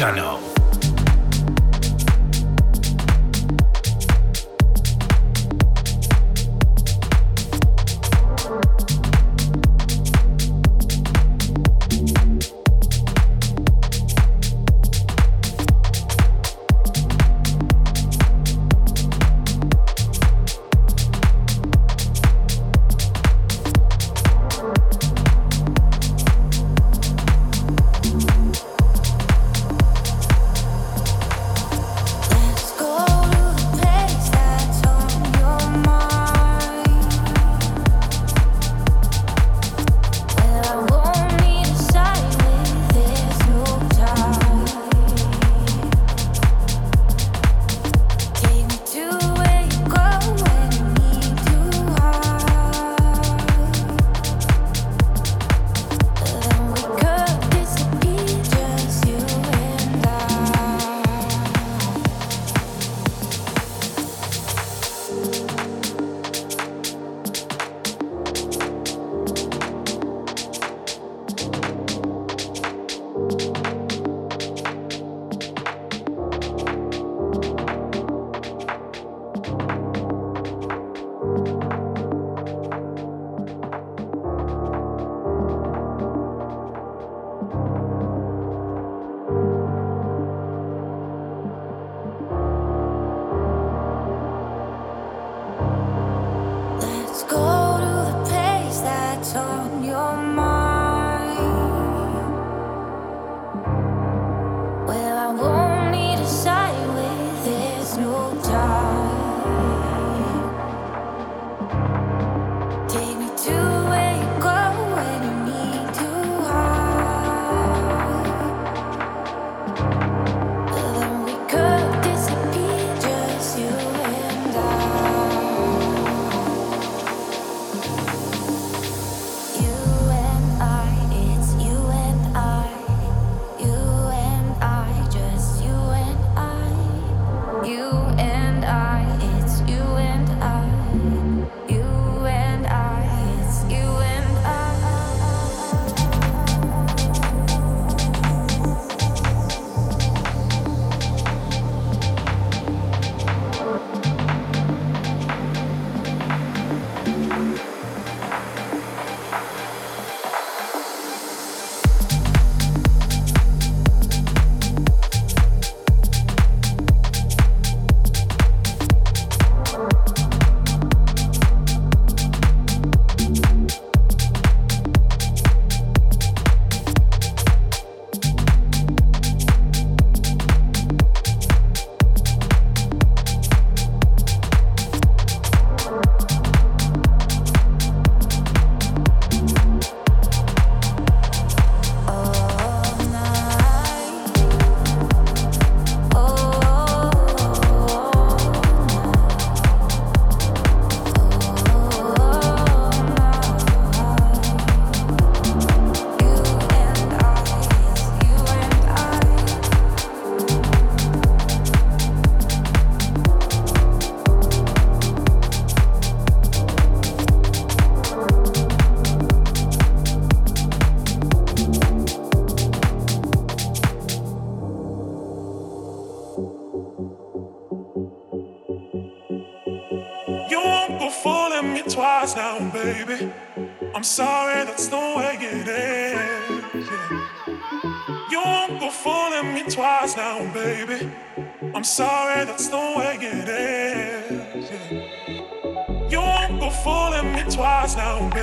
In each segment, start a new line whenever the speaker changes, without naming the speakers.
Channel.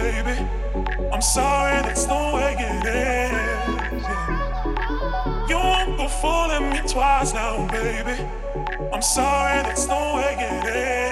baby. I'm sorry, that's the
way it is. Yeah. You won't go fooling me twice now, baby. I'm sorry, that's the way it
is.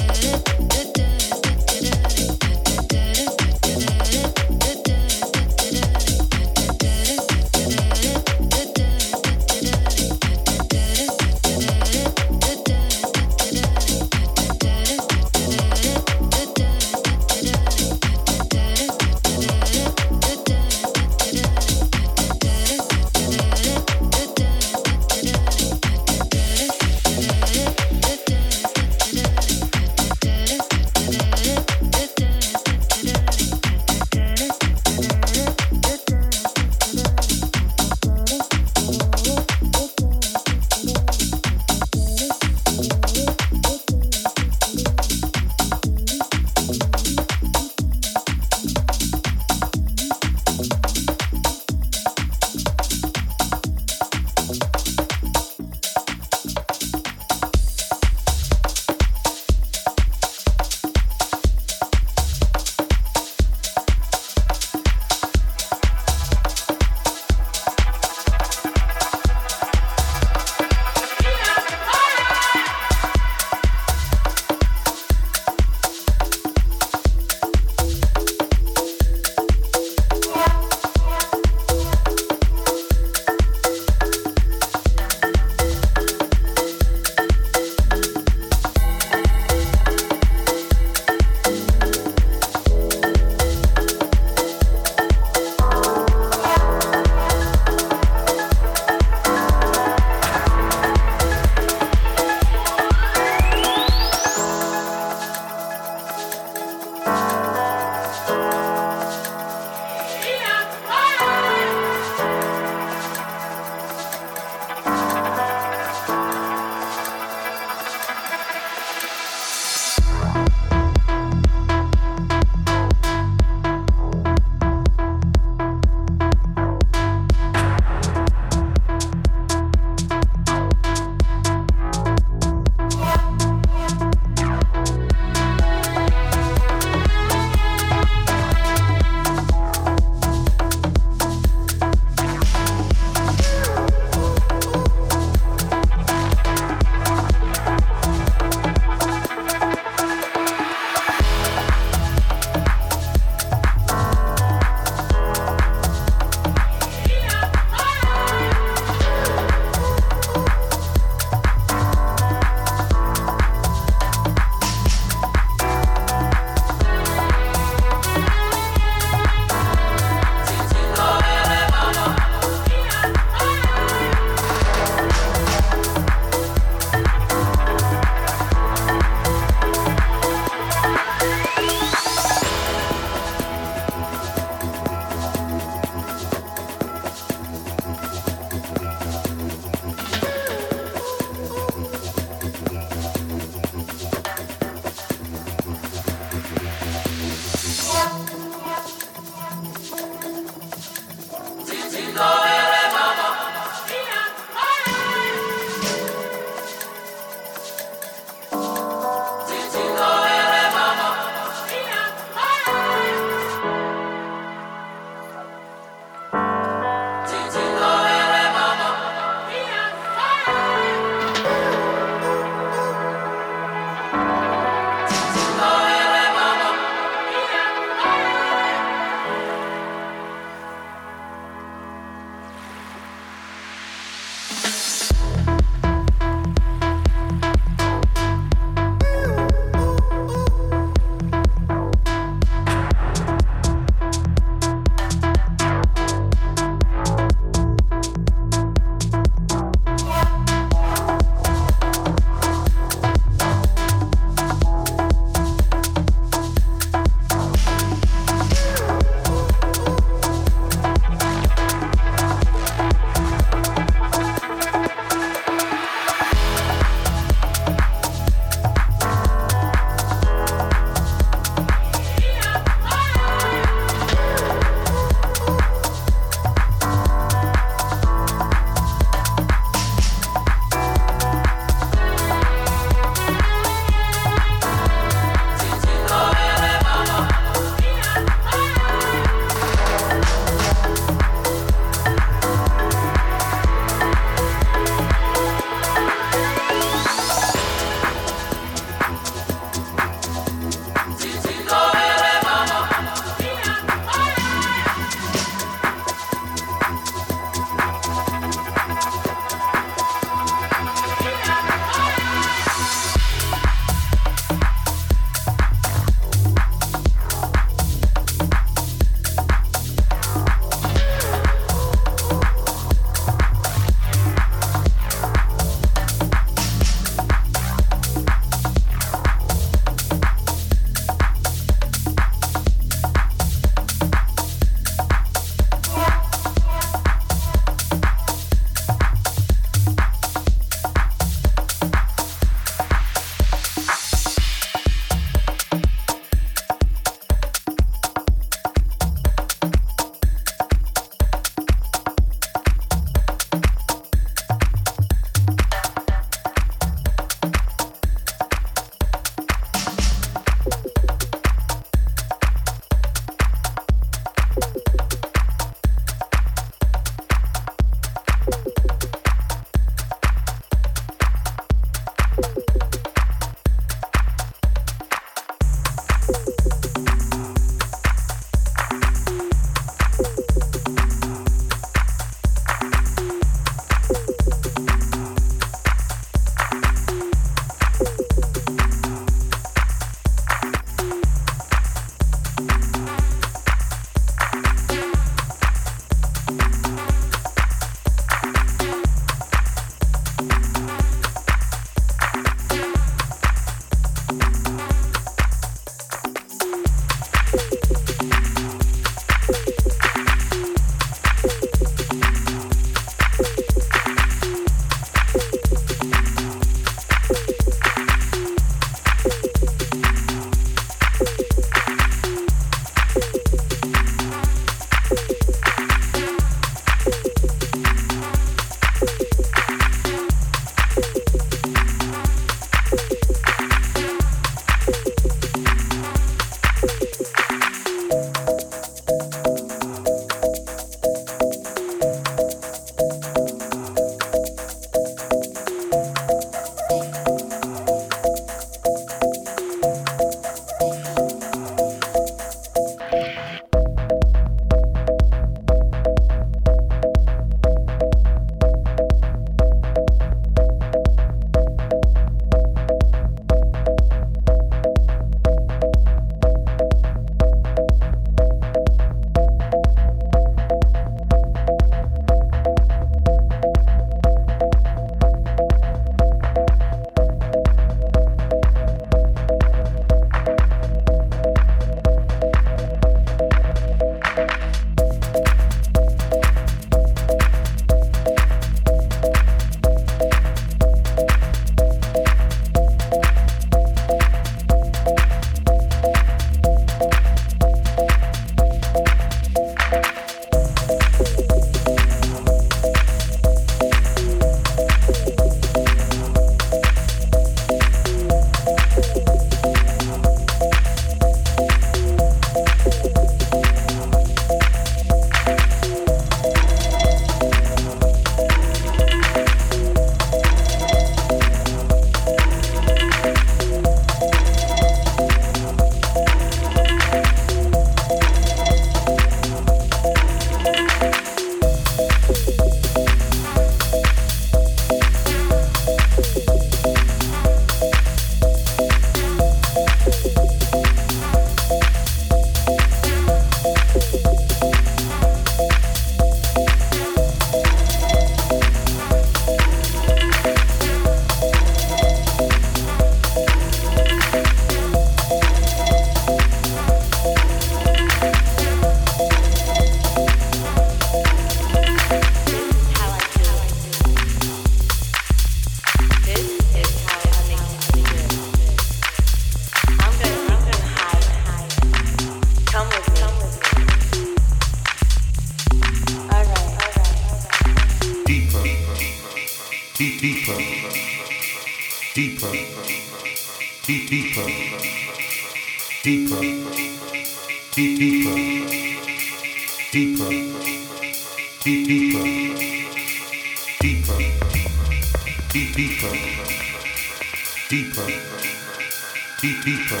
Deep, deeper,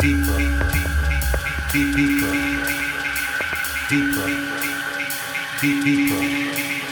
deeper, deep, deeper, deeper, deep, deeper.